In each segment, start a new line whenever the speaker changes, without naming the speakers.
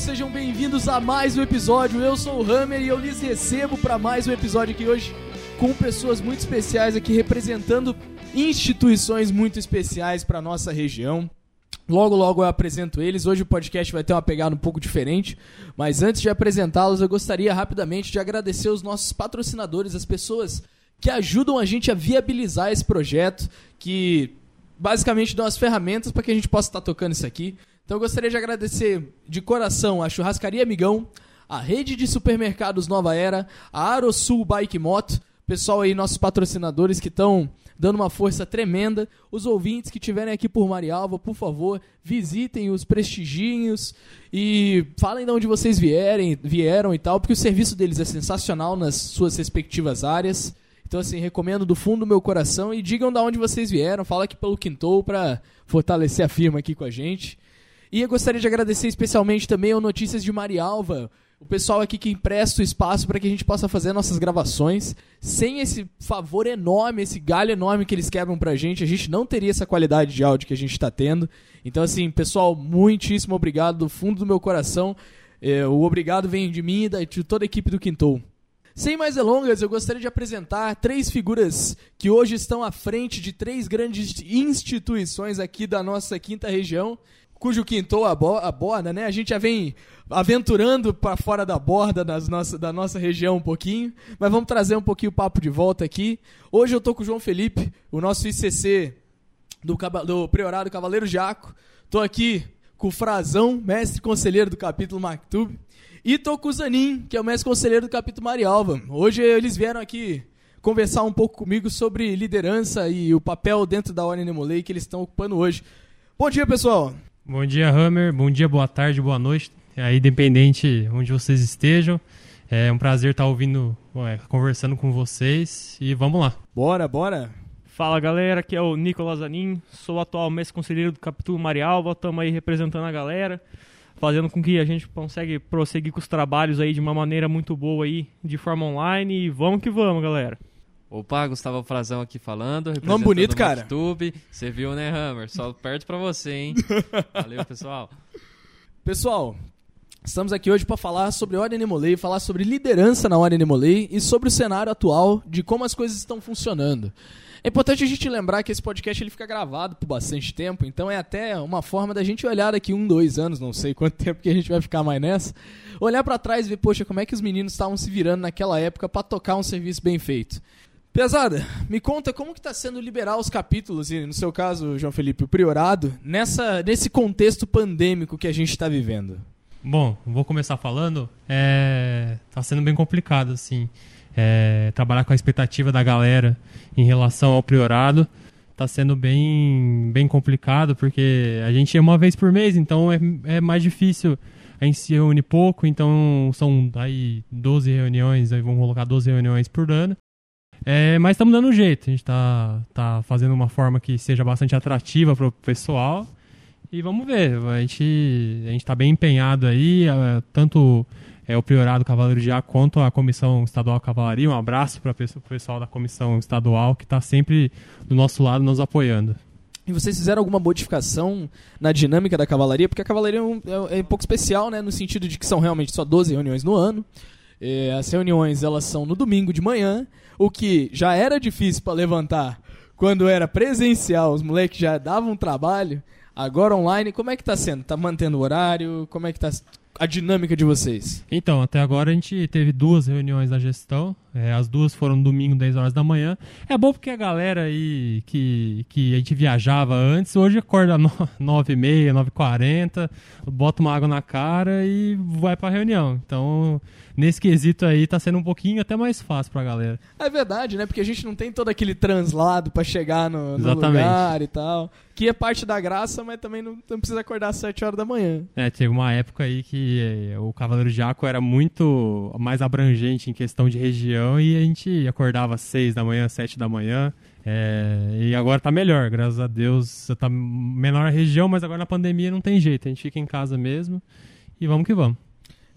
sejam bem-vindos a mais um episódio. Eu sou o Hammer e eu lhes recebo para mais um episódio aqui hoje com pessoas muito especiais aqui representando instituições muito especiais para nossa região. Logo, logo eu apresento eles. Hoje o podcast vai ter uma pegada um pouco diferente, mas antes de apresentá-los, eu gostaria rapidamente de agradecer os nossos patrocinadores, as pessoas que ajudam a gente a viabilizar esse projeto, que basicamente dão as ferramentas para que a gente possa estar tocando isso aqui. Então eu gostaria de agradecer de coração a Churrascaria Amigão, a Rede de Supermercados Nova Era, a Arosul Bike Moto, pessoal aí, nossos patrocinadores que estão dando uma força tremenda. Os ouvintes que estiverem aqui por Marialva, por favor, visitem os prestigiem-os e falem de onde vocês vierem, vieram e tal, porque o serviço deles é sensacional nas suas respectivas áreas. Então, assim, recomendo do fundo do meu coração e digam de onde vocês vieram, fala aqui pelo Quintou para fortalecer a firma aqui com a gente. E eu gostaria de agradecer especialmente também ao Notícias de Marialva, o pessoal aqui que empresta o espaço para que a gente possa fazer nossas gravações. Sem esse favor enorme, esse galho enorme que eles quebram pra gente, a gente não teria essa qualidade de áudio que a gente está tendo. Então, assim, pessoal, muitíssimo obrigado do fundo do meu coração. É, o obrigado vem de mim e de toda a equipe do Quintou. Sem mais delongas, eu gostaria de apresentar três figuras que hoje estão à frente de três grandes instituições aqui da nossa quinta região cujo quintou aborda, né? A gente já vem aventurando para fora da borda das nossa, da nossa região um pouquinho, mas vamos trazer um pouquinho o papo de volta aqui. Hoje eu tô com o João Felipe, o nosso ICC do, do Priorado Cavaleiro Jaco. Tô aqui com o Frazão, mestre conselheiro do capítulo Mactub. E tô com o Zanin, que é o mestre conselheiro do capítulo Marialva. Hoje eles vieram aqui conversar um pouco comigo sobre liderança e o papel dentro da Ordem Nemolei que eles estão ocupando hoje. Bom dia, pessoal!
Bom dia, Hammer. Bom dia, boa tarde, boa noite. Aí, independente onde vocês estejam. É um prazer estar ouvindo, é, conversando com vocês. E vamos lá.
Bora, bora.
Fala galera, aqui é o Nicolas Anin, sou o atual mestre conselheiro do Capítulo Marialva, estamos aí representando a galera, fazendo com que a gente consegue prosseguir com os trabalhos aí de uma maneira muito boa aí, de forma online, e vamos que vamos, galera.
Opa, Gustavo Frazão aqui falando.
Nome bonito, cara.
YouTube. Você viu, né, Hammer? Só perto pra você, hein? Valeu, pessoal.
Pessoal, estamos aqui hoje para falar sobre Ordem Nemolei, falar sobre liderança na Ordem Nemolei e sobre o cenário atual de como as coisas estão funcionando. É importante a gente lembrar que esse podcast ele fica gravado por bastante tempo, então é até uma forma da gente olhar daqui um, dois anos, não sei quanto tempo que a gente vai ficar mais nessa, olhar para trás e ver, poxa, como é que os meninos estavam se virando naquela época para tocar um serviço bem feito. Pesada, me conta como que está sendo liberar os capítulos, e no seu caso, João Felipe, o priorado, nessa, nesse contexto pandêmico que a gente está vivendo.
Bom, vou começar falando. É, tá sendo bem complicado, assim. É, trabalhar com a expectativa da galera em relação ao priorado tá sendo bem, bem complicado, porque a gente é uma vez por mês, então é, é mais difícil. A gente se reúne pouco, então são aí 12 reuniões, aí vamos colocar 12 reuniões por ano. É, mas estamos dando um jeito, a gente está tá fazendo uma forma que seja bastante atrativa para o pessoal. E vamos ver, a gente a está bem empenhado aí, é, tanto é, o Priorado Cavaleiro de A quanto a Comissão Estadual Cavalaria. Um abraço para o pessoal da Comissão Estadual que está sempre do nosso lado nos apoiando.
E vocês fizeram alguma modificação na dinâmica da cavalaria? Porque a cavalaria é um, é, é um pouco especial, né? No sentido de que são realmente só 12 reuniões no ano. É, as reuniões elas são no domingo de manhã, o que já era difícil para levantar quando era presencial, os moleques já davam trabalho. Agora online, como é que tá sendo? Tá mantendo o horário? Como é que tá a dinâmica de vocês?
Então, até agora a gente teve duas reuniões da gestão. É, as duas foram domingo, 10 horas da manhã. É bom porque a galera aí que, que a gente viajava antes, hoje acorda 9 e meia, 9 e 40, bota uma água na cara e vai pra reunião. Então, nesse quesito aí tá sendo um pouquinho até mais fácil pra galera.
É verdade, né? Porque a gente não tem todo aquele translado para chegar no, no lugar e tal. Que é parte da graça, mas também não, não, precisa acordar às 7 horas da manhã.
É, teve uma época aí que eh, o Cavaleiro Jaco era muito mais abrangente em questão de região região e a gente acordava às seis da manhã, sete da manhã. É, e agora tá melhor, graças a Deus. Tá menor a região, mas agora na pandemia não tem jeito. A gente fica em casa mesmo e vamos que vamos.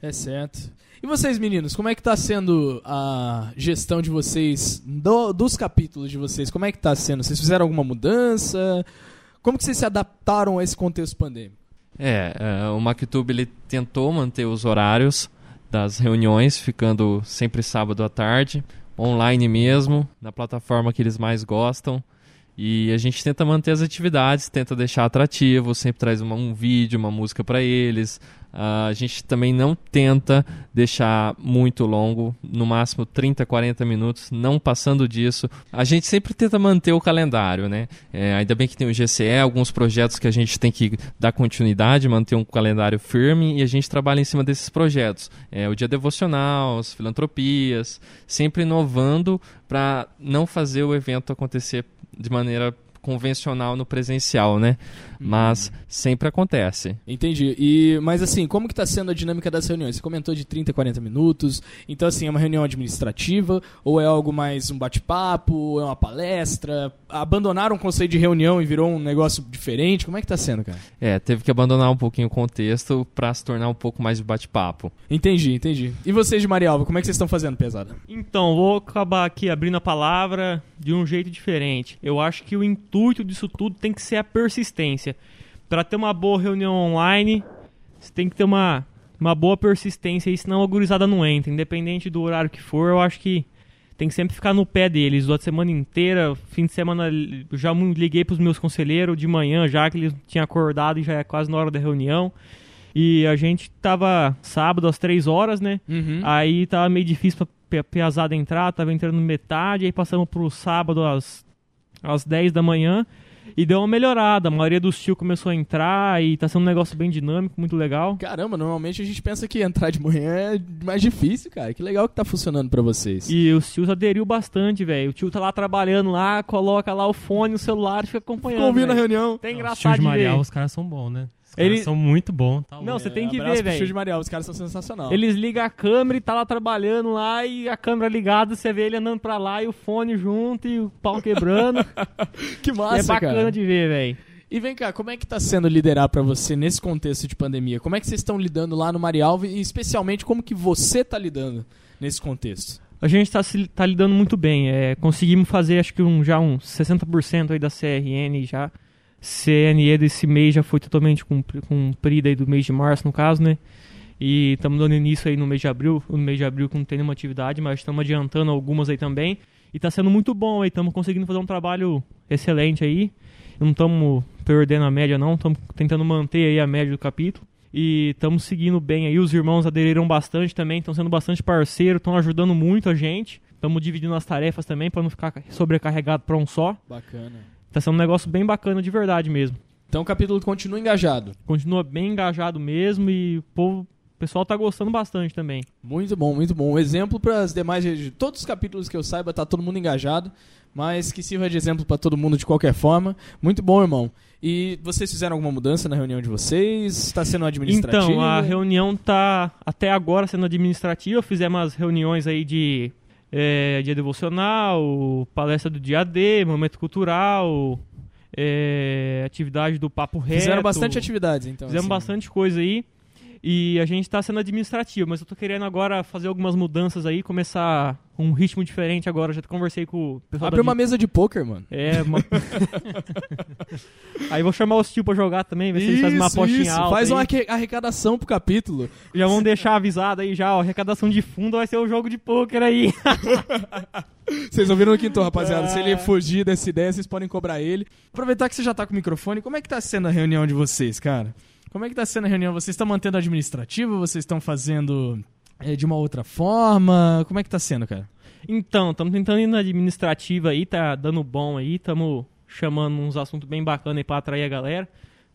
É certo. E vocês, meninos, como é que tá sendo a gestão de vocês, do, dos capítulos de vocês? Como é que tá sendo? Vocês fizeram alguma mudança? Como que vocês se adaptaram a esse contexto pandêmico?
É, é, o MacTube ele tentou manter os horários das reuniões, ficando sempre sábado à tarde, online mesmo, na plataforma que eles mais gostam. E a gente tenta manter as atividades, tenta deixar atrativo, sempre traz uma, um vídeo, uma música para eles. Uh, a gente também não tenta deixar muito longo, no máximo 30, 40 minutos, não passando disso. A gente sempre tenta manter o calendário, né? É, ainda bem que tem o GCE, alguns projetos que a gente tem que dar continuidade, manter um calendário firme e a gente trabalha em cima desses projetos. É, o dia devocional, as filantropias, sempre inovando para não fazer o evento acontecer de maneira convencional no presencial, né? Mas sempre acontece.
Entendi. E, mas assim, como que tá sendo a dinâmica das reuniões? Você comentou de 30, 40 minutos. Então, assim, é uma reunião administrativa? Ou é algo mais um bate-papo? É uma palestra? Abandonaram o conceito de reunião e virou um negócio diferente? Como é que tá sendo, cara?
É, teve que abandonar um pouquinho o contexto para se tornar um pouco mais de bate-papo.
Entendi, entendi. E vocês de Marialva, como é que vocês estão fazendo, pesada?
Então, vou acabar aqui abrindo a palavra de um jeito diferente. Eu acho que o intuito disso tudo tem que ser a persistência. Para ter uma boa reunião online, você tem que ter uma, uma boa persistência, e senão a gurizada não entra. Independente do horário que for, eu acho que tem que sempre ficar no pé deles. A semana inteira, fim de semana, já liguei para os meus conselheiros de manhã, já que eles tinham acordado e já é quase na hora da reunião. E a gente tava sábado às três horas, né?
Uhum.
Aí tava meio difícil pra pesada entrar, tava entrando metade, aí passamos pro sábado às, às 10 da manhã e deu uma melhorada. A maioria dos tio começou a entrar e tá sendo um negócio bem dinâmico, muito legal.
Caramba, normalmente a gente pensa que entrar de manhã é mais difícil, cara. Que legal que tá funcionando para vocês.
E os tios aderiu bastante, velho. O tio tá lá trabalhando lá, coloca lá o fone, o celular fica acompanhando. Ficou
ouvindo a reunião.
Tem engraçado. Os
tios
de
Marial, os caras são bons, né? Os caras
Ele-
são muito bons. Tá
Não, você tem que ver, velho.
de Marial, os caras são sensacionais.
Eles ligam a câmera e tá lá trabalhando lá e a câmera ligada, você vê ele andando pra lá e o fone junto e o pau quebrando.
Que massa,
é bacana
cara.
de ver, velho.
E vem cá, como é que tá sendo liderar pra você nesse contexto de pandemia? Como é que vocês estão lidando lá no Marialva e especialmente como que você tá lidando nesse contexto?
A gente tá, se- tá lidando muito bem. É, conseguimos fazer acho que um, já uns 60% aí da CRN já. CNE desse mês já foi totalmente cumpri- cumprida aí do mês de março, no caso, né? E estamos dando início aí no mês de abril. No mês de abril que não tem nenhuma atividade, mas estamos adiantando algumas aí também. E tá sendo muito bom aí. Estamos conseguindo fazer um trabalho excelente aí. Não estamos perdendo a média, não. Estamos tentando manter aí a média do capítulo. E estamos seguindo bem aí. Os irmãos aderiram bastante também, estão sendo bastante parceiros, estão ajudando muito a gente. Estamos dividindo as tarefas também para não ficar sobrecarregado para um só.
Bacana.
Tá sendo um negócio bem bacana de verdade mesmo.
Então o capítulo continua engajado.
Continua bem engajado mesmo e o povo, o pessoal tá gostando bastante também.
Muito bom, muito bom. Um exemplo para as demais. Todos os capítulos que eu saiba, tá todo mundo engajado. Mas que sirva de exemplo para todo mundo de qualquer forma. Muito bom, irmão. E vocês fizeram alguma mudança na reunião de vocês? Está sendo administrativa?
Então, a reunião tá até agora sendo administrativa. Fizemos as reuniões aí de é, dia devocional, palestra do dia D, momento cultural, é, atividade do papo reto.
Fizeram bastante atividades, então.
Fizemos
assim.
bastante coisa aí. E a gente tá sendo administrativo, mas eu tô querendo agora fazer algumas mudanças aí, começar um ritmo diferente agora. Já conversei com o pessoal
Abre uma mesa de pôquer, mano.
É, uma... aí vou chamar os tio pra jogar também, ver se eles fazem uma apostinha
isso.
alta.
Faz
aí.
uma arrecadação pro capítulo.
Já vão deixar avisado aí já, ó, arrecadação de fundo vai ser o jogo de pôquer aí.
Vocês ouviram no quinto, rapaziada. Se
É.
ele fugir dessa ideia, vocês podem cobrar ele. Aproveitar que você já tá com o microfone, como é que tá sendo a reunião de vocês, cara? Como é que tá sendo a reunião? Vocês estão mantendo administrativo? Vocês estão fazendo é, de uma outra forma? Como é que tá sendo, cara?
Então, estamos tentando ir na administrativa aí, tá dando bom aí, estamos chamando uns assuntos bem bacanas aí pra atrair a galera.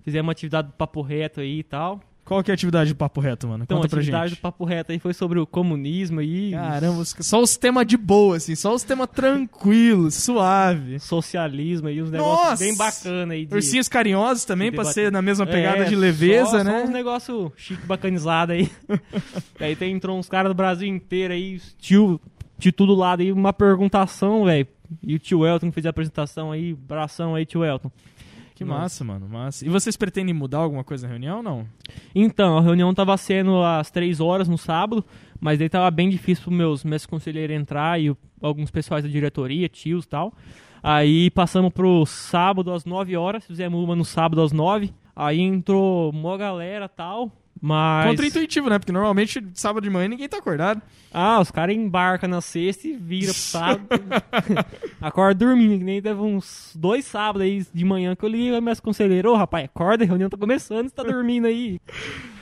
Fizemos uma atividade do papo reto aí e tal.
Qual que é a atividade do Papo Reto, mano?
Então,
Conta
a
pra
atividade
gente.
do papo reto aí foi sobre o comunismo aí,
Caramba, os- só os temas de boa, assim. Só os temas tranquilos, suave.
socialismo aí, uns negócios
Nossa!
bem bacanas aí. De...
Ursinhos carinhosos também,
de
pra
debater.
ser na mesma pegada
É,
de leveza,
só,
né?
Só uns negócios chique, bacanizado aí. aí tem, entrou uns caras do Brasil inteiro aí, tio de todo lado aí, uma perguntação, velho. E o tio Elton que fez a apresentação aí, bração aí, tio Elton.
Que massa, mano, massa. E vocês pretendem mudar alguma coisa na reunião ou não?
Então, a reunião tava sendo às três horas no sábado, mas daí tava bem difícil pros meus, meus conselheiros entrar e o- alguns pessoais da diretoria, tios e tal. Aí passamos pro sábado às 9 horas, fizemos uma no sábado às 9. Aí entrou uma galera tal, mas...
Contra-intuitivo, né? Porque normalmente sábado de manhã ninguém tá acordado.
Ah, os caras embarcam na sexta e vira pro sábado. acorda dormindo, que nem teve uns dois sábados aí de manhã que eu liguei pra minhas conselheiras, ô rapaz, acorda, a reunião tá começando, você tá dormindo aí.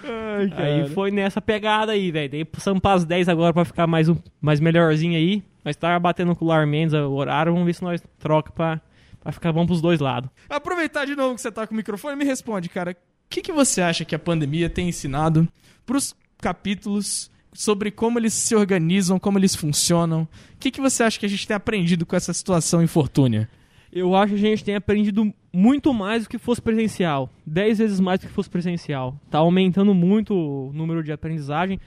Ai,
Aí foi nessa pegada aí, velho. Daí passamos pras 10 agora pra ficar mais, um, mais melhorzinho aí. Nós tava batendo com o Lar Mendes o horário, vamos ver se nós troca pra, pra ficar bom pros dois lados.
Aproveitar de novo que você tá com o microfone, me responde, cara. O que, que você acha que a pandemia tem ensinado pros capítulos sobre como eles se organizam, como eles funcionam? O que, que você acha que a gente tem aprendido com essa situação infortúnia?
Eu acho que a gente tem aprendido muito mais do que fosse presencial. Dez vezes mais do que fosse presencial. Tá aumentando muito o número de aprendizagem.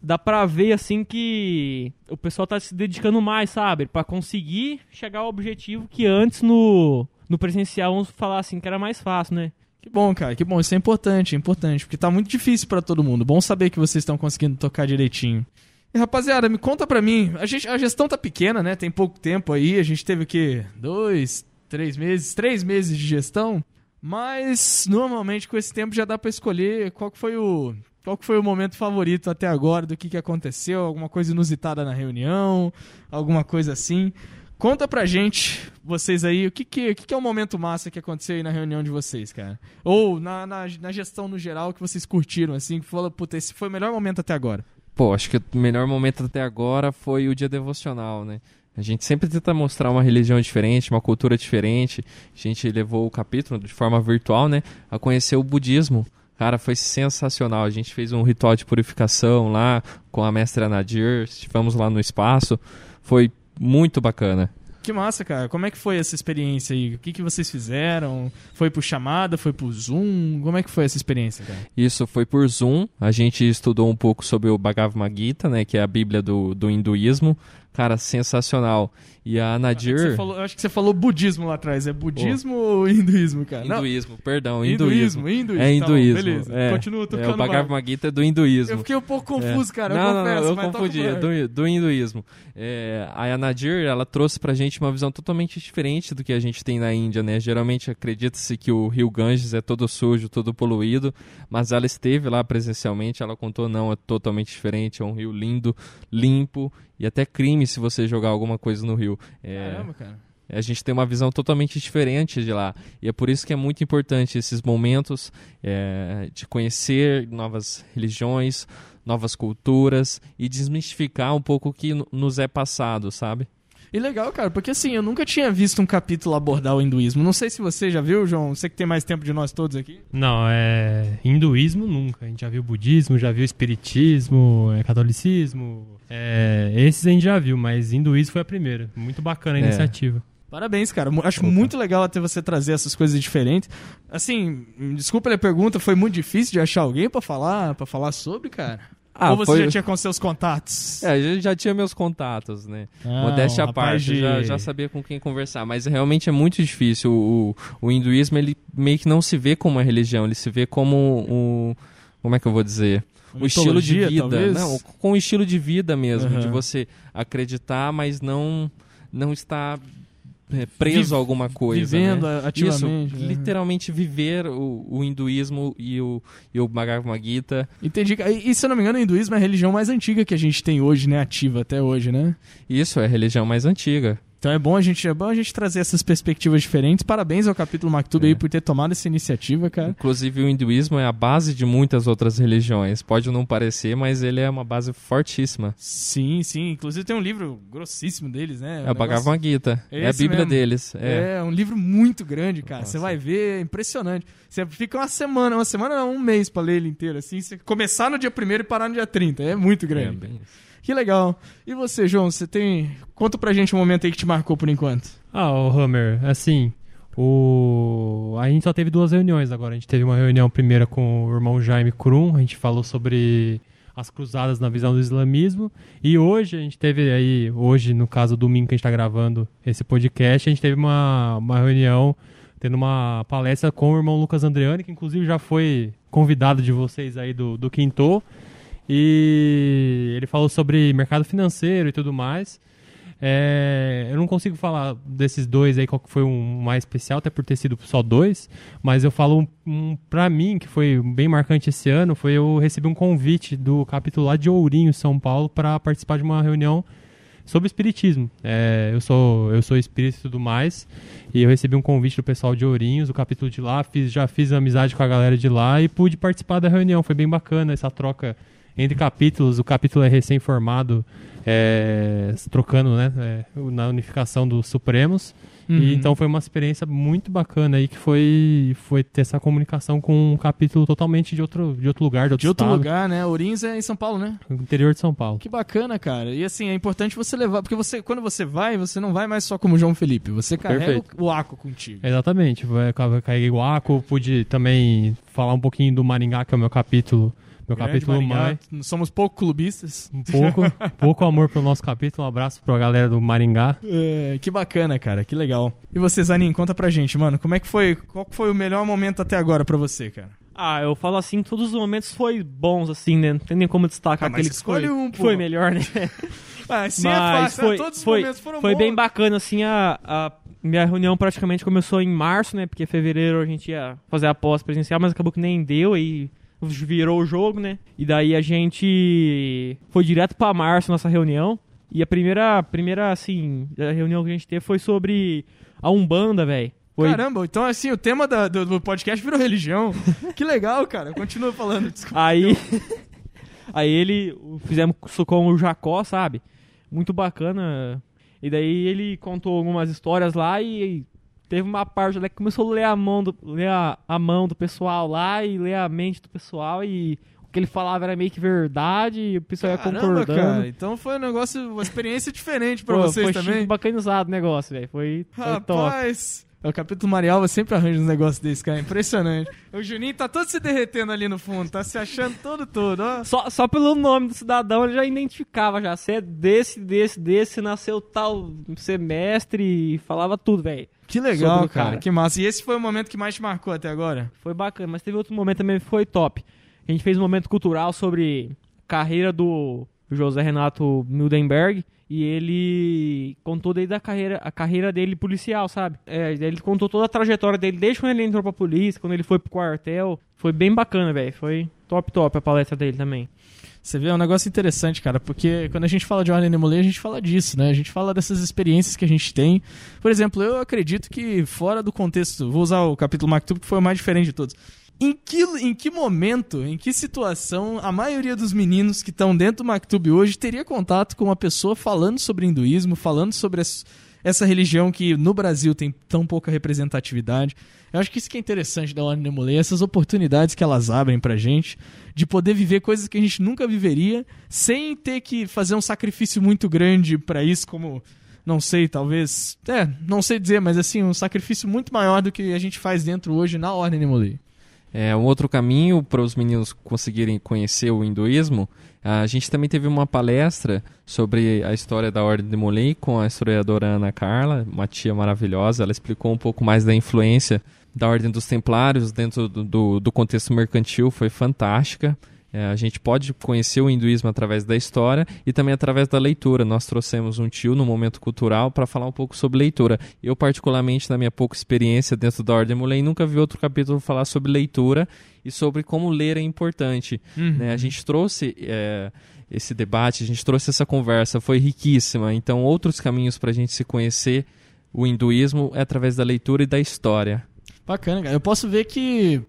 Dá pra ver, assim, que o pessoal tá se dedicando mais, sabe? Pra conseguir chegar ao objetivo que antes no, no presencial, vamos falar assim, que era mais fácil, né?
Que bom, cara, que bom. Isso é importante, é importante, porque tá muito difícil pra todo mundo. Bom saber que vocês estão conseguindo tocar direitinho. E, rapaziada, me conta pra mim. A, gente, a gestão tá pequena, né? Tem pouco tempo aí. A gente teve o quê? Dois, três meses? Três meses de gestão. Mas, normalmente, com esse tempo já dá pra escolher qual que foi o... Qual que foi o momento favorito até agora do que, que aconteceu? Alguma coisa inusitada na reunião? Alguma coisa assim? Conta pra gente, vocês aí, o que que, o que, que é o momento massa que aconteceu aí na reunião de vocês, cara? Ou na, na, na gestão no geral que vocês curtiram, assim, que falou, puta, esse foi o melhor momento até agora.
Pô, acho que o melhor momento até agora foi o dia devocional, né? A gente sempre tenta mostrar uma religião diferente, uma cultura diferente. A gente levou o capítulo de forma virtual, né? A conhecer o budismo. Cara, foi sensacional. A gente fez um ritual de purificação lá com a mestra Nadir. Estivemos lá no espaço. Foi muito bacana.
Que massa, cara. Como é que foi essa experiência aí? O que, que vocês fizeram? Foi por chamada? Foi por Zoom? Como é que foi essa experiência, cara?
Isso foi por Zoom. A gente estudou um pouco sobre o Bhagavad Gita, né? Que é a Bíblia do, do hinduísmo. Cara, sensacional. E a Nadir...
Falou- eu acho que você falou budismo lá atrás. É budismo ou hinduísmo, cara? Não,
Hinduísmo, perdão,
hinduísmo.
hinduísmo.
hinduísmo.
É
tá bom,
hinduísmo.
beleza.
é.
Continua
É,
tocando
o Bhagavad Gita é do hinduísmo.
Eu fiquei um pouco confuso,
É.
cara.
não,
eu
não,
confesso,
não, eu
toca
confundi, é do, do hinduísmo. É, a Nadir, ela trouxe pra gente uma visão totalmente diferente do que a gente tem na Índia, né? Geralmente acredita-se que o rio Ganges é todo sujo, todo poluído, mas ela esteve lá presencialmente, ela contou, não, é totalmente diferente, é um rio lindo, limpo, e até crime se você jogar alguma coisa no rio. É,
Caramba, cara.
a gente tem uma visão totalmente diferente de lá. E é por isso que é muito importante esses momentos é, de conhecer novas religiões, novas culturas e desmistificar um pouco o que no- nos é passado, sabe?
E legal, cara, porque assim, eu nunca tinha visto um capítulo abordar o hinduísmo. Não sei se você já viu, João. Você que tem mais tempo de nós todos aqui.
Não, é. Hinduísmo nunca. A gente já viu budismo, já viu espiritismo, é, catolicismo. É, esses a gente já viu, mas hinduísmo foi a primeira. Muito bacana a
É.
iniciativa.
Parabéns, cara. Acho
Opa.
muito legal até você trazer essas coisas diferentes. Assim, desculpa a pergunta, foi muito difícil de achar alguém pra falar, para falar sobre, cara?
Ah,
Ou você
foi-
já tinha com seus contatos?
É, eu já tinha meus contatos, né?
Ah,
Modéstia à parte,
de-
já, já sabia com quem conversar, mas realmente é muito difícil. O, o hinduísmo, ele meio que não se vê como uma religião, ele se vê como um. Como é que eu vou dizer? O estilo de vida.
talvez?
Não, com o estilo de vida mesmo,
Aham.
de você acreditar, mas não, não estar é, preso a alguma coisa.
Vivendo
né?
ativamente.
Isso,
né?
literalmente viver o, o hinduísmo e o, e o Bhagavad Gita.
Entendi. E, e, se eu não me engano, o hinduísmo é a religião mais antiga que a gente tem hoje, né? Ativa até hoje, né?
Isso é a religião mais antiga.
Então é bom a gente, é bom a gente trazer essas perspectivas diferentes. Parabéns ao capítulo Maktub
É.
aí por ter tomado essa iniciativa, cara.
Inclusive, o hinduísmo é a base de muitas outras religiões. Pode não parecer, mas ele é uma base fortíssima.
Sim, sim. Inclusive tem um livro grossíssimo deles, né?
É, o
negócio-
Bhagavad Gita. É a
Esse
Bíblia
mesmo.
deles. É.
É, um livro muito grande, cara. Você vai ver, é impressionante. Você fica uma semana, uma semana não, um mês pra ler ele inteiro, assim. Você começar no dia 1 e parar no dia 30. É muito
É,
grande.
bem isso.
Que legal. E você, João, você tem. Conta pra gente um momento aí que te marcou por enquanto.
Ah, o Hammer, assim, o... a gente só teve duas reuniões agora. A gente teve uma reunião primeira com o irmão Jaime Krum, a gente falou sobre as cruzadas na visão do islamismo. E hoje a gente teve aí, hoje, no caso, domingo que a gente está gravando esse podcast, a gente teve uma, uma reunião, tendo uma palestra com o irmão Lucas Andreani, que inclusive já foi convidado de vocês aí do, do Quinto. E ele falou sobre mercado financeiro e tudo mais. É, eu não consigo falar desses dois aí qual que foi um mais especial, até por ter sido só dois, mas eu falo um, um para mim que foi bem marcante esse ano, foi eu recebi um convite do capítulo lá de Ourinho, São Paulo, para participar de uma reunião sobre espiritismo. É, eu sou eu sou espírita e tudo mais, e eu recebi um convite do pessoal de Ourinhos, do capítulo de lá, fiz, já fiz amizade com a galera de lá e pude participar da reunião. Foi bem bacana essa troca entre capítulos. O capítulo é recém-formado, é, trocando né, é, na unificação dos Supremos.
Uhum.
E, então foi uma experiência muito bacana aí que foi, foi ter essa comunicação com um capítulo totalmente de outro, de outro lugar, de outro,
De outro
estado,
lugar, né? Ourinhos é em São Paulo, né?
no interior de São Paulo.
Que bacana, cara. E assim, é importante você levar, porque você, quando você vai, você não vai mais só como João Felipe, você carrega
Perfeito.
o, o aco contigo.
Exatamente, carreguei o Aco, pude também falar um pouquinho do Maringá, que é o meu capítulo, meu
Grande
capítulo
Maringá.
mãe.
Somos pouco clubistas.
Um pouco, pouco amor pro nosso capítulo, um abraço pra galera do Maringá.
É, que bacana, cara, que legal. E você, Zanin, conta pra gente, mano, como é que foi, qual foi o melhor momento até agora pra você, cara?
Ah, eu falo assim, todos os momentos foi bons, assim, né? Não tem nem como destacar
Ah,
aquele que foi,
um,
que foi melhor, né?
Ah, assim
Mas
é fácil,
foi,
né? todos os
foi,
momentos foram
foi
bons.
bem bacana, assim, a, a minha reunião praticamente começou em março, né? Porque em fevereiro a gente ia fazer a pós presencial, mas acabou que nem deu, aí virou o jogo, né? E daí a gente foi direto pra março nossa reunião. E a primeira, primeira assim, a reunião que a gente teve foi sobre a Umbanda, velho. Foi
Caramba, então assim, o tema da- do, do podcast virou religião. que legal, cara. Continua falando, desculpa.
Aí, aí ele fizemos com o Jacó, sabe? Muito bacana. E daí ele contou algumas histórias lá e teve uma parte lá que começou a ler a mão do, ler a, a mão do pessoal lá e ler a mente do pessoal e o que ele falava era meio que verdade e o pessoal ia
Caramba,
concordando.
cara. Então foi um negócio, uma experiência diferente
Pô,
vocês
foi
também.
chique, bacanizado o negócio, velho. Foi, foi.
Rapaz, o capítulo Marialva sempre arranja uns negócios desses, cara. Impressionante. O Juninho tá todo se derretendo ali no fundo, tá se achando todo todo, ó.
Só, só pelo nome do cidadão ele já identificava já. Você é desse, desse, desse, nasceu tal semestre e falava tudo, velho.
Que legal, cara.
cara.
Que massa. E esse foi o momento que mais te marcou até agora?
Foi bacana, mas teve outro momento também que foi top. A gente fez um momento cultural sobre carreira do José Renato Mildenberg e ele contou daí da carreira, a carreira dele policial, sabe? É, ele contou toda a trajetória dele desde quando ele entrou pra polícia, quando ele foi pro quartel. Foi bem bacana, velho. Foi top, top a palestra dele também.
Você vê, é um negócio interessante, cara, porque quando a gente fala de Ordem Nemolê, a gente fala disso, né? A gente fala dessas experiências que a gente tem. Por exemplo, eu acredito que fora do contexto, vou usar o capítulo Maktub, que foi o mais diferente de todos. Em que, em que momento, em que situação, a maioria dos meninos que estão dentro do Maktub hoje teria contato com uma pessoa falando sobre hinduísmo, falando sobre es- essa religião que no Brasil tem tão pouca representatividade? Eu acho que isso que é interessante da Ordem Nemolê, essas oportunidades que elas abrem pra gente de poder viver coisas que a gente nunca viveria sem ter que fazer um sacrifício muito grande pra isso, como não sei, talvez, é, não sei dizer, mas assim, um sacrifício muito maior do que a gente faz dentro hoje na Ordem Nemolê.
É, um outro caminho para os meninos conseguirem conhecer o hinduísmo, a gente também teve uma palestra sobre a história da Ordem de Molay com a historiadora Ana Carla, uma tia maravilhosa. Ela explicou um pouco mais da influência da Ordem dos Templários dentro do, do, do contexto mercantil, foi fantástica. É, a gente pode conhecer o hinduísmo através da história e também através da leitura. Nós trouxemos um tio no momento cultural para falar um pouco sobre leitura. Eu, particularmente, na minha pouca experiência dentro da Ordem Mullen, nunca vi outro capítulo falar sobre leitura e sobre como ler é importante. né? A gente trouxe é, esse debate, a gente trouxe essa conversa, foi riquíssima. Então, outros caminhos para a gente se conhecer o hinduísmo é através da leitura e da história.
Bacana, cara. Eu posso ver que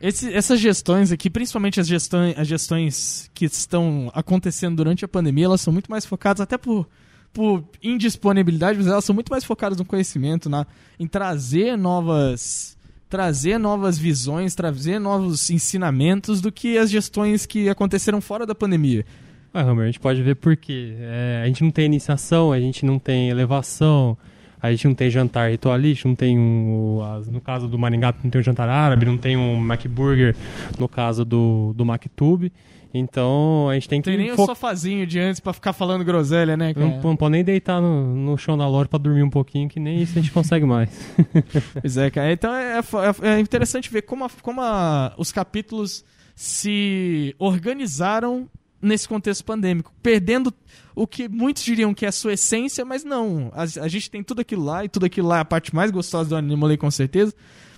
esse- essas gestões aqui, principalmente as gestões, as gestões que estão acontecendo durante a pandemia, elas são muito mais focadas, até por, por indisponibilidade, mas elas são muito mais focadas no conhecimento, na, em trazer novas trazer novas visões, trazer novos ensinamentos do que as gestões que aconteceram fora da pandemia.
Ah, Homer, a gente pode ver por quê. É, a gente não tem iniciação, a gente não tem elevação, a gente não tem jantar ritualístico, não tem um. No caso do Maringá, não tem um jantar árabe, não tem um MacBurger no caso do, do MacTube. Então a gente tem que.
Tem nem o
fo-
sofazinho de antes pra ficar falando groselha, né,
não, não pode nem deitar no, no chão da loja pra dormir um pouquinho, que nem isso a gente consegue mais.
Pois é, cara. Então é, é- é interessante ver como, a- como a- os capítulos se organizaram nesse contexto pandêmico, perdendo o que muitos diriam que é a sua essência, mas não. A, a gente tem tudo aquilo lá, e tudo aquilo lá é a parte mais gostosa do Animalei, com certeza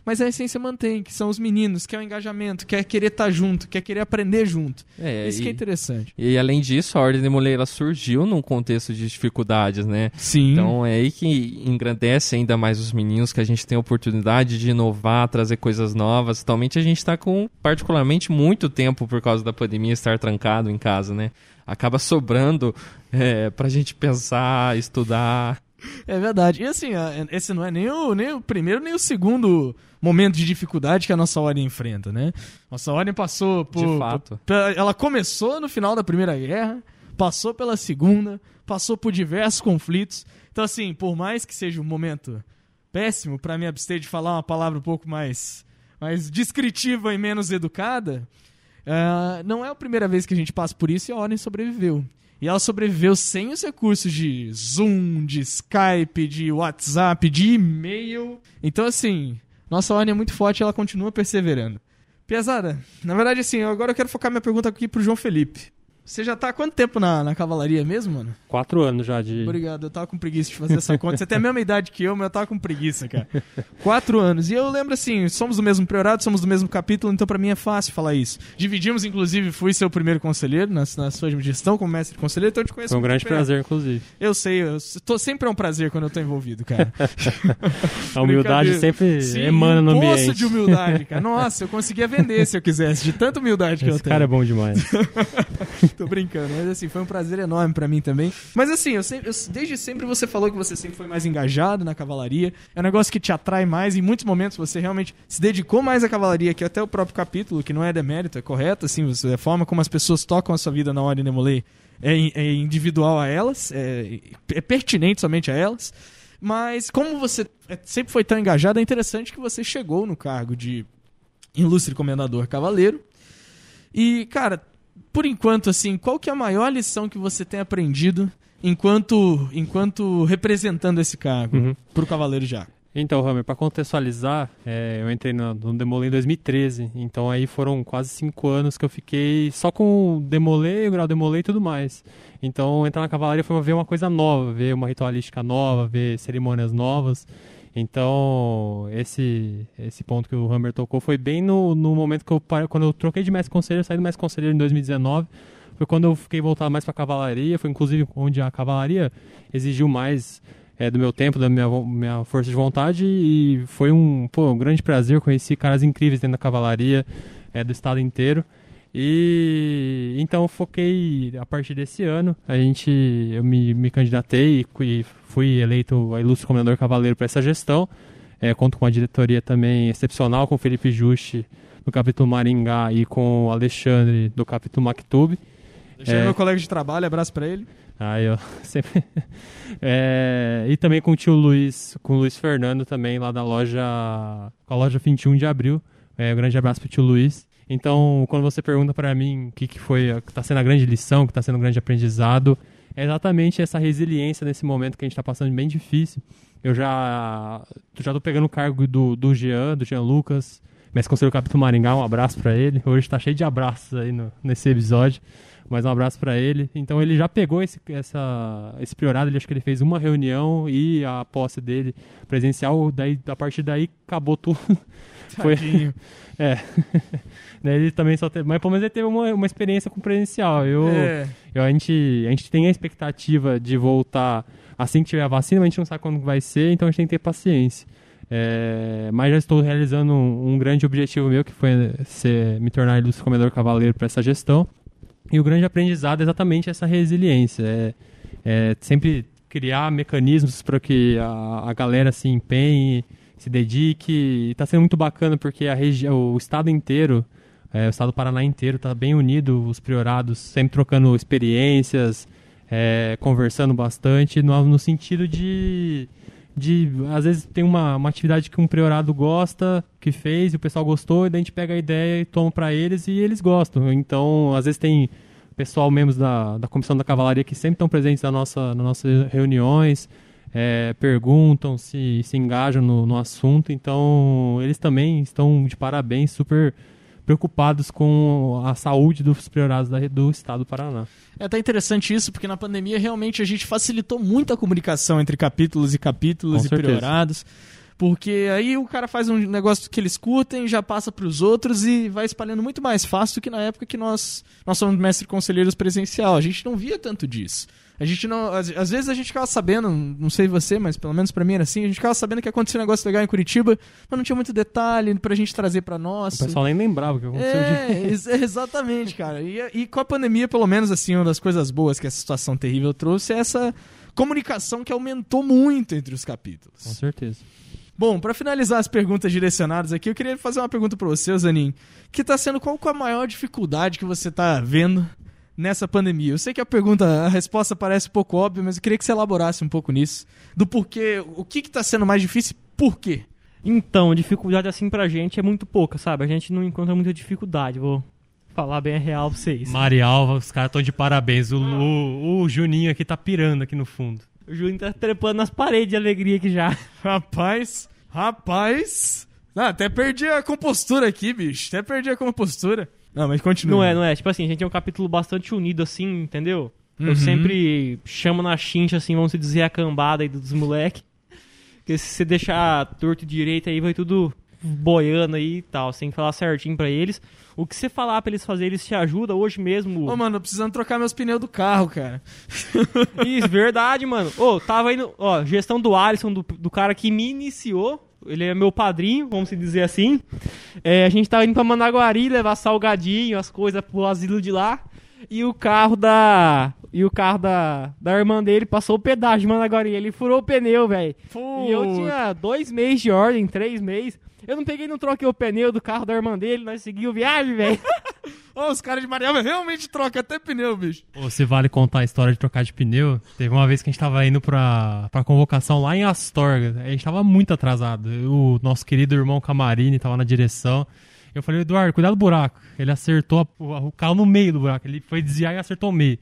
mas a essência mantém, que são os meninos, que é o engajamento, que é querer estar tá junto, que é querer aprender junto. É, Isso e, que é interessante.
E além disso, a Ordem de Moleira surgiu num contexto de dificuldades, né?
Sim.
Então é aí que engrandece ainda mais os meninos, que a gente tem a oportunidade de inovar, trazer coisas novas. Atualmente a gente está com particularmente muito tempo por causa da pandemia estar trancado em casa, né? Acaba sobrando é, pra gente pensar, estudar.
É verdade. E assim, esse não é nem o, nem o primeiro nem o segundo momento de dificuldade que a nossa ordem enfrenta, né? Nossa ordem passou por.
De fato.
Por, ela começou no final da Primeira Guerra, passou pela Segunda, passou por diversos conflitos. Então, assim, por mais que seja um momento péssimo para me abster de falar uma palavra um pouco mais, mais descritiva e menos educada, uh, não é a primeira vez que a gente passa por isso e a ordem sobreviveu. E ela sobreviveu sem os recursos de Zoom, de Skype, de WhatsApp, de e-mail. Então, assim, nossa ordem é muito forte e ela continua perseverando. Pesada, na verdade, assim, agora eu quero focar minha pergunta aqui pro João Felipe. Você já tá há quanto tempo na, na cavalaria mesmo, mano?
Quatro anos já de.
Obrigado, eu tava com preguiça de fazer essa conta. Você tem a mesma idade que eu, mas eu tava com preguiça, cara. Quatro anos. E eu lembro assim, somos do mesmo priorado, somos do mesmo capítulo, então para mim é fácil falar isso. Dividimos, inclusive, fui seu primeiro conselheiro na, na sua gestão como mestre de conselheiro, então eu te conheço.
Foi um grande prazer, inclusive.
Eu sei, eu tô, sempre é um prazer quando eu tô envolvido, cara.
a humildade sempre Sim, emana no ambiente.
poço de humildade, cara. Nossa, eu conseguia vender se eu quisesse, de tanta humildade que
Esse
eu tenho.
cara é bom demais.
tô brincando, mas assim, foi um prazer enorme para mim também. Mas assim, eu, sempre, eu, desde sempre você falou que você sempre foi mais engajado na cavalaria. É um negócio que te atrai mais. Em muitos momentos você realmente se dedicou mais à cavalaria, que até o próprio capítulo, que não é demérito, é correto, assim, você, a forma como as pessoas tocam a sua vida na Ordem Nemolei é, é individual a elas, é, é pertinente somente a elas. Mas como você é, sempre foi tão engajado, é interessante que você chegou no cargo de ilustre comendador cavaleiro. E, cara, por enquanto, assim, qual que é a maior lição que você tem aprendido enquanto, enquanto representando esse cargo uhum. para o Cavaleiro Jaco?
Então, Hammer, para contextualizar, é, eu entrei no, no Demolê em 2013, então aí foram quase cinco anos que eu fiquei só com o Demolê, o Grau Demolê e tudo mais. Então, entrar na cavalaria foi ver uma coisa nova, ver uma ritualística nova, ver cerimônias novas. Então, esse esse ponto que o Hammer tocou foi bem no, no momento que eu quando eu troquei de mestre conselheiro, saí do mestre conselheiro em 2019. Foi quando eu fiquei voltado mais para cavalaria, foi inclusive onde a cavalaria exigiu mais é, do meu tempo, da minha, minha força de vontade e foi um, pô, um grande prazer, conheci caras incríveis dentro da cavalaria é, do estado inteiro. E então foquei a partir desse ano. A gente, eu me, me candidatei e fui eleito a ilustre comendador cavaleiro para essa gestão. É, conto com uma diretoria também excepcional com o Felipe Juste do capítulo Maringá e com o Alexandre do capítulo Mactube.
Alexandre é meu colega de trabalho, abraço para ele.
Ah, eu sempre. é, e também com o tio Luiz, com o Luiz Fernando também lá da loja, com a loja 21 de abril. É, um grande abraço pro tio Luiz. Então, quando você pergunta para mim o que, que foi, que está sendo a grande lição, que está sendo um grande aprendizado, é exatamente essa resiliência nesse momento que a gente está passando bem difícil. Eu já já tô pegando o cargo do, do Jean, do Jean Lucas, mestre conselheiro capítulo Maringá, um abraço para ele. Hoje está cheio de abraços aí no, nesse episódio, mas um abraço para ele. Então ele já pegou esse, essa, esse priorado, ele acho que ele fez uma reunião e a posse dele presencial, daí a partir daí acabou tudo.
Foi,
é. Ele também só teve, mas pelo menos ele teve uma, uma experiência com presencial. Eu, é. eu, a, gente, a gente tem a expectativa de voltar assim que tiver a vacina, mas a gente não sabe quando vai ser, então a gente tem que ter paciência. É, mas já estou realizando um, um, grande objetivo meu, que foi ser, me tornar ilustre comedor cavaleiro para essa gestão. E o grande aprendizado é exatamente essa resiliência. É, é sempre criar mecanismos para que a, a galera se empenhe, se dedique. Está sendo muito bacana porque a o estado inteiro, é, o estado do Paraná inteiro está bem unido, os priorados sempre trocando experiências, é, conversando bastante, no, no sentido de de às vezes tem uma, uma atividade que um priorado gosta, que fez, e o pessoal gostou, e daí a gente pega a ideia e toma para eles e eles gostam. Então, às vezes tem pessoal membros da, da comissão da cavalaria que sempre estão presentes na nossa, nas nossas reuniões, é, perguntam, se, se engajam no, no assunto, então eles também estão de parabéns, super preocupados com a saúde dos priorados da- do estado do Paraná.
É até interessante isso, porque na pandemia realmente a gente facilitou muito a comunicação entre capítulos e capítulos
Com
e
certeza.
priorados. Porque aí o cara faz um negócio que eles curtem, já passa pros outros e vai espalhando muito mais fácil do que na época que nós, nós somos mestre conselheiros presencial. A gente não via tanto disso. A gente não. Às, às vezes a gente ficava sabendo, não sei você, mas pelo menos pra mim era assim, a gente ficava sabendo que aconteceu um negócio legal em Curitiba, mas não tinha muito detalhe pra gente trazer pra nós.
O pessoal nem lembrava o que aconteceu.
É, ex- exatamente, cara. E, e com a pandemia, pelo menos, assim, uma das coisas boas que essa situação terrível trouxe é essa comunicação que aumentou muito entre os
Com
capítulos.
certeza.
Bom, pra finalizar as perguntas direcionadas aqui, eu queria fazer uma pergunta pra você, Zanin. Que tá sendo qual é a maior dificuldade que você tá vendo nessa pandemia? Eu sei que a pergunta, a resposta parece um pouco óbvia, mas eu queria que você elaborasse um pouco nisso. Do porquê, o que que tá sendo mais difícil e por quê?
Então, dificuldade assim pra gente é muito pouca, sabe? A gente não encontra muita dificuldade, vou falar bem a real pra vocês.
Marialva, os caras estão de parabéns. O, o, o Juninho aqui tá pirando aqui no fundo.
O Júnior tá trepando nas paredes de alegria aqui já.
Rapaz, rapaz. Ah, até perdi a compostura aqui, bicho. Até perdi a compostura. Não, mas continua.
Não é, não é. Tipo assim, a gente é um capítulo bastante unido, assim, entendeu?
Uhum.
Eu sempre chamo na chincha, assim, vamos dizer, a cambada aí dos moleque. Porque se você deixar torto e direito aí, vai tudo boiando aí e tal. Você tem que falar certinho pra eles. O que você falar pra eles fazerem, eles te ajudam hoje mesmo.
Ô, mano, eu precisando trocar meus pneus do carro, cara.
Isso, verdade, mano. Ô, tava indo, ó, gestão do Alisson, do, do cara que me iniciou. Ele é meu padrinho, vamos dizer assim. É, a gente tava indo pra Managuari levar salgadinho, as coisas pro asilo de lá. E o carro da. E o carro da, da irmã dele passou o pedágio de Managuari. Ele furou o pneu, velho. E eu tinha dois meses de ordem, três meses. Eu não peguei, não troquei o pneu do carro da irmã dele, nós seguimos viagem, velho.
Ô, os caras de Marialva realmente trocam até pneu, bicho.
Se vale contar a história de trocar de pneu, teve uma vez que a gente tava indo pra, pra convocação lá em Astorga. A gente tava muito atrasado. O nosso querido irmão Camarini tava na direção. Eu falei, Eduardo, cuidado do buraco. Ele acertou a- o, carro no meio do buraco. Ele foi desviar e acertou o meio.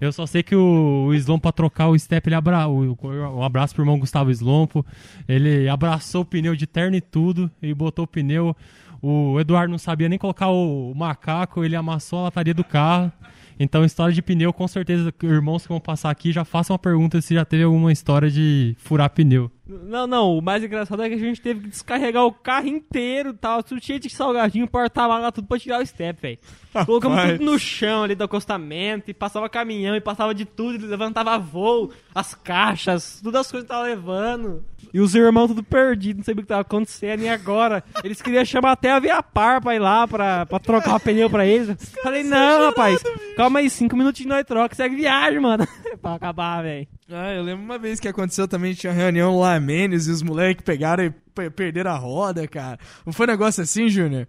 Eu só sei que o, o Slompo, pra trocar o step, ele abra, o- um abraço pro irmão Gustavo Slompo. Ele abraçou o pneu de terno e tudo e botou o pneu. O Eduardo não sabia nem colocar o, o macaco, ele amassou a lataria do carro. Então, história de pneu, com certeza, irmãos que vão passar aqui, já façam uma pergunta se já teve alguma história de furar pneu.
Não, não, o mais engraçado é que a gente teve que descarregar o carro inteiro e tal, tudo cheio de salgadinho, porta-mala, tudo pra tirar o step, velho. Colocamos tudo no chão ali do acostamento, e passava caminhão, e passava de tudo, levantava voo, as caixas, todas as coisas que tava levando. E os irmãos tudo perdidos, não sabia o que tava acontecendo, e agora? Eles queriam chamar até a Via Par pra ir lá, pra, pra trocar o pneu pra eles. Falei, não, rapaz, calma aí, cinco minutinhos nós troca, segue viagem, mano. pra acabar, velho.
Ah, eu lembro uma vez que aconteceu também, tinha reunião lá Menes e os moleques pegaram e pe- perderam a roda, cara. Não foi um negócio assim, Júnior?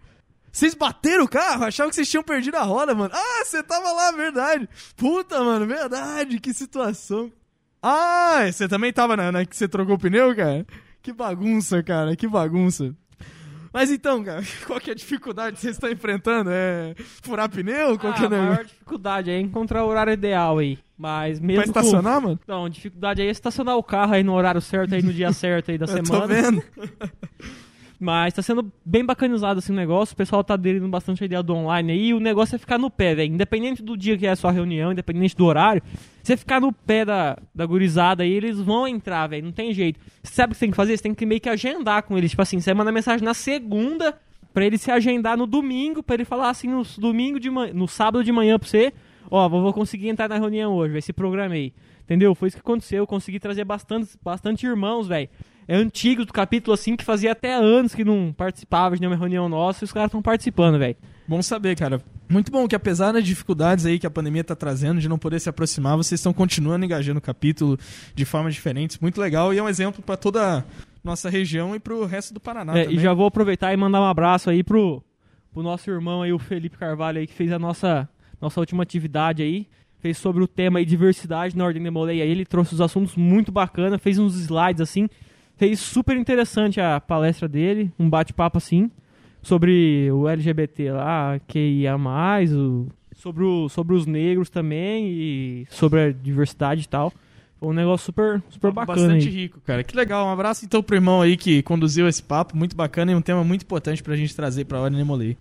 Vocês bateram o carro? Achavam que vocês tinham perdido a roda, mano. Ah, você tava lá, verdade. Puta, mano, verdade, que situação. Ah, você também tava na, na que você trocou o pneu, cara? Que bagunça, cara, que bagunça. Mas então, cara, qual que é a dificuldade que vocês estão enfrentando? É furar pneu? Qual que é
Ah, a maior dificuldade é encontrar o horário ideal aí. Mas mesmo.
Pra estacionar, mano?
Com... Não, dificuldade aí é estacionar o carro aí no horário certo, aí no dia certo aí da
Eu tô
semana.
vendo.
Mas tá sendo bem bacanizado assim o negócio. O pessoal tá aderindo bastante a ideia do online aí. E o negócio é ficar no pé, velho. Independente do dia que é a sua reunião, independente do horário, você ficar no pé da, da gurizada aí, eles vão entrar, velho. Não tem jeito. Você sabe o que você tem que fazer? Você tem que meio que agendar com eles. Tipo assim, você manda mensagem na segunda pra ele se agendar no domingo, pra ele falar assim no domingo de manhã, no sábado de manhã pra você. Ó, vou vou conseguir entrar na reunião hoje, vai se programei. Entendeu? Foi isso que aconteceu. Eu consegui trazer bastante, bastante irmãos, velho. É antigos do capítulo assim que fazia até anos que não participava de nenhuma reunião nossa e os caras estão participando, velho.
Bom saber, cara. Muito bom que apesar das dificuldades aí que a pandemia tá trazendo, de não poder se aproximar, vocês estão continuando engajando o capítulo de formas diferentes. Muito legal e é um exemplo pra toda a nossa região e pro resto do Paraná
É,
também.
e já vou aproveitar e mandar um abraço aí pro, pro nosso irmão aí, o Felipe Carvalho aí, que fez a nossa, nossa última atividade aí. Fez sobre o tema aí, diversidade na Ordem de Moleia. Ele trouxe os assuntos muito bacana, fez uns slides assim. Fez super interessante a palestra dele, um bate-papo assim, sobre o LGBT lá, QIA+, o, sobre, o, sobre os negros também e sobre a diversidade e tal. Foi um negócio super, super bacana
Bastante
aí.
rico, cara. Que legal. Um abraço então pro irmão aí que conduziu esse papo, muito bacana e um tema muito importante pra gente trazer pra Ordem Nemolei.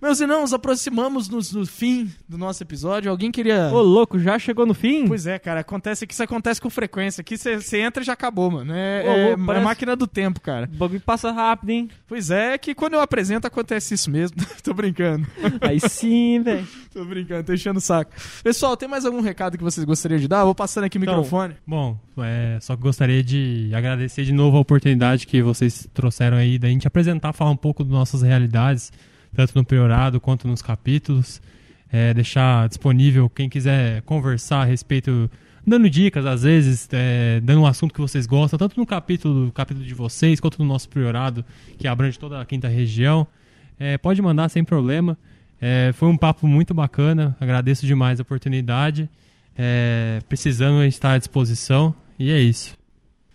Meus irmãos, aproximamos-nos do fim do nosso episódio. Alguém queria.
Ô, louco, já chegou no fim?
Pois é, cara, acontece que isso acontece com frequência. Aqui você entra e já acabou, mano. É,
Ô,
é-
louco,
é
parece-
máquina do tempo, cara.
O bagulho passa rápido, hein?
Pois é, que quando eu apresento acontece isso mesmo. tô brincando.
Aí sim, velho.
Tô brincando, tô enchendo o saco. Pessoal, tem mais algum recado que vocês gostariam de dar? Eu Vou passando aqui o
Então,
microfone.
Bom, é, só que gostaria de agradecer de novo a oportunidade que vocês trouxeram aí da gente apresentar, falar um pouco das nossas realidades, tanto no priorado quanto nos capítulos. É, deixar disponível quem quiser conversar a respeito, dando dicas às vezes, é, dando um assunto que vocês gostam, tanto no capítulo, capítulo de vocês, quanto no nosso priorado, que abrange toda a quinta região. É, pode mandar sem problema. É, foi um papo muito bacana, agradeço demais a oportunidade. É, precisando está à disposição. E é isso.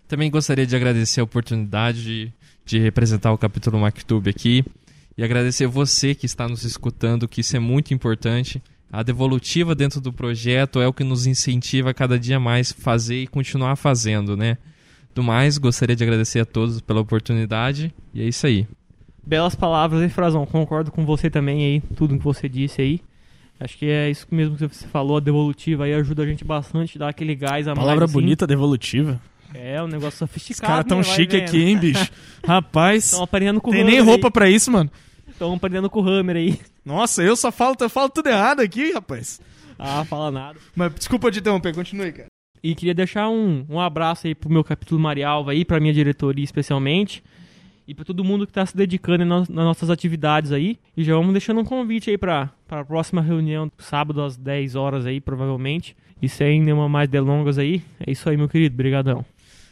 Também gostaria de agradecer a oportunidade de, de representar o capítulo MacTube aqui e agradecer você que está nos escutando, que isso é muito importante. A devolutiva dentro do projeto é o que nos incentiva a cada dia mais fazer e continuar fazendo, né? Do mais, gostaria de agradecer a todos pela oportunidade e é isso aí.
Belas palavras, hein, Frazão? Concordo com você também aí, tudo que você disse aí. Acho que é isso mesmo que você falou, a devolutiva aí ajuda a gente bastante, dá aquele gás a mais.
Palavra
assim.
bonita, devolutiva.
É, um negócio
Os
sofisticado.
caras tão
né?
Chique
vendo.
aqui, hein, bicho? Rapaz,
Estão aparelhando com
tem nem
aí.
roupa pra isso, mano.
Estão aparelhando com o Hammer aí.
Nossa, eu só falo, eu falo tudo errado aqui, rapaz.
Ah, fala nada.
Mas desculpa te interromper, continue, cara.
E queria deixar um, um abraço aí pro meu capítulo Marialva aí, pra minha diretoria especialmente. E pra todo mundo que tá se dedicando nas nossas atividades aí. E já vamos deixando um convite aí pra, pra próxima reunião, sábado às 10 horas aí, provavelmente. E sem nenhuma mais delongas aí. É isso aí, meu querido. Brigadão.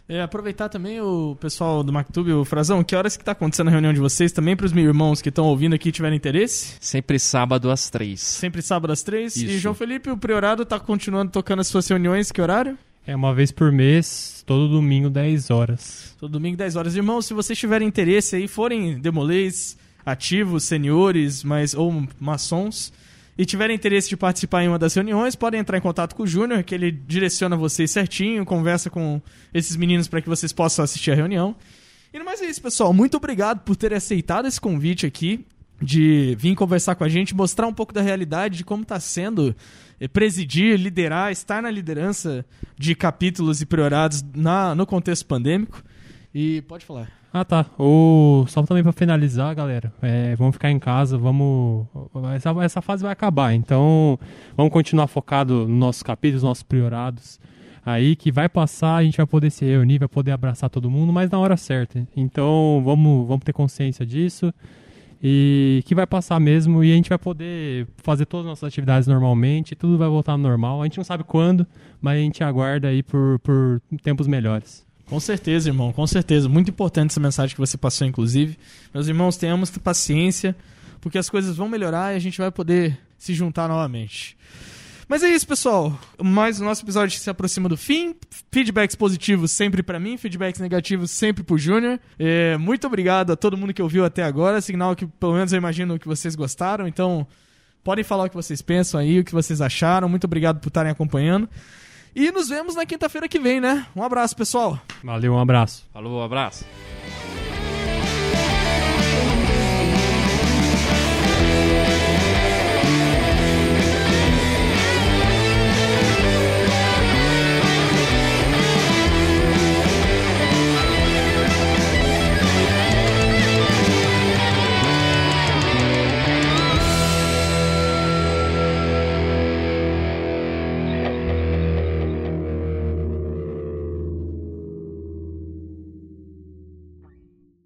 É, aproveitar também o pessoal do MacTube, o Frazão, que horas que tá acontecendo a reunião de vocês também pros meus irmãos que estão ouvindo aqui e tiverem interesse?
Sempre sábado às três.
Sempre sábado às três. E
Isso.
João Felipe, o Priorado tá continuando tocando as suas reuniões, que horário?
É uma vez por mês, todo domingo, 10 horas.
Todo domingo, 10 horas. Irmãos, se vocês tiverem interesse aí, forem demolês, ativos, seniores, mas, ou maçons, e tiverem interesse de participar em uma das reuniões, podem entrar em contato com o Júnior, que ele direciona vocês certinho, conversa com esses meninos para que vocês possam assistir a reunião. E no mais é isso, pessoal. Muito obrigado por terem aceitado esse convite aqui de vir conversar com a gente, mostrar um pouco da realidade de como está sendo eh, presidir, liderar, estar na liderança de capítulos e priorados na, no contexto pandêmico. E pode falar.
Ah, tá. O... Só também pra finalizar, galera. é, vamos ficar em casa, vamos. Essa, essa fase vai acabar, então vamos continuar focado nos nossos capítulos, nos nossos priorados. Aí que vai passar, a gente vai poder se reunir, vai poder abraçar todo mundo, mas na hora certa. Então vamos, vamos ter consciência disso. E que vai passar mesmo e a gente vai poder fazer todas as nossas atividades normalmente, tudo vai voltar ao normal. A gente não sabe quando, mas a gente aguarda aí por, por tempos melhores.
Com certeza, irmão, com certeza. Muito importante essa mensagem que você passou, inclusive. Meus irmãos, tenhamos paciência, porque as coisas vão melhorar e a gente vai poder se juntar novamente. Mas é isso, pessoal. Mais o nosso episódio se aproxima do fim. Feedbacks positivos sempre pra mim, feedbacks negativos sempre pro Júnior. É, muito obrigado a todo mundo que ouviu até agora. Sinal que, pelo menos, eu imagino que vocês gostaram. Então, podem falar o que vocês pensam aí, o que vocês acharam. Muito obrigado por estarem acompanhando. E nos vemos na quinta-feira que vem, né? Um abraço, pessoal.
Valeu, um abraço.
Falou, abraço.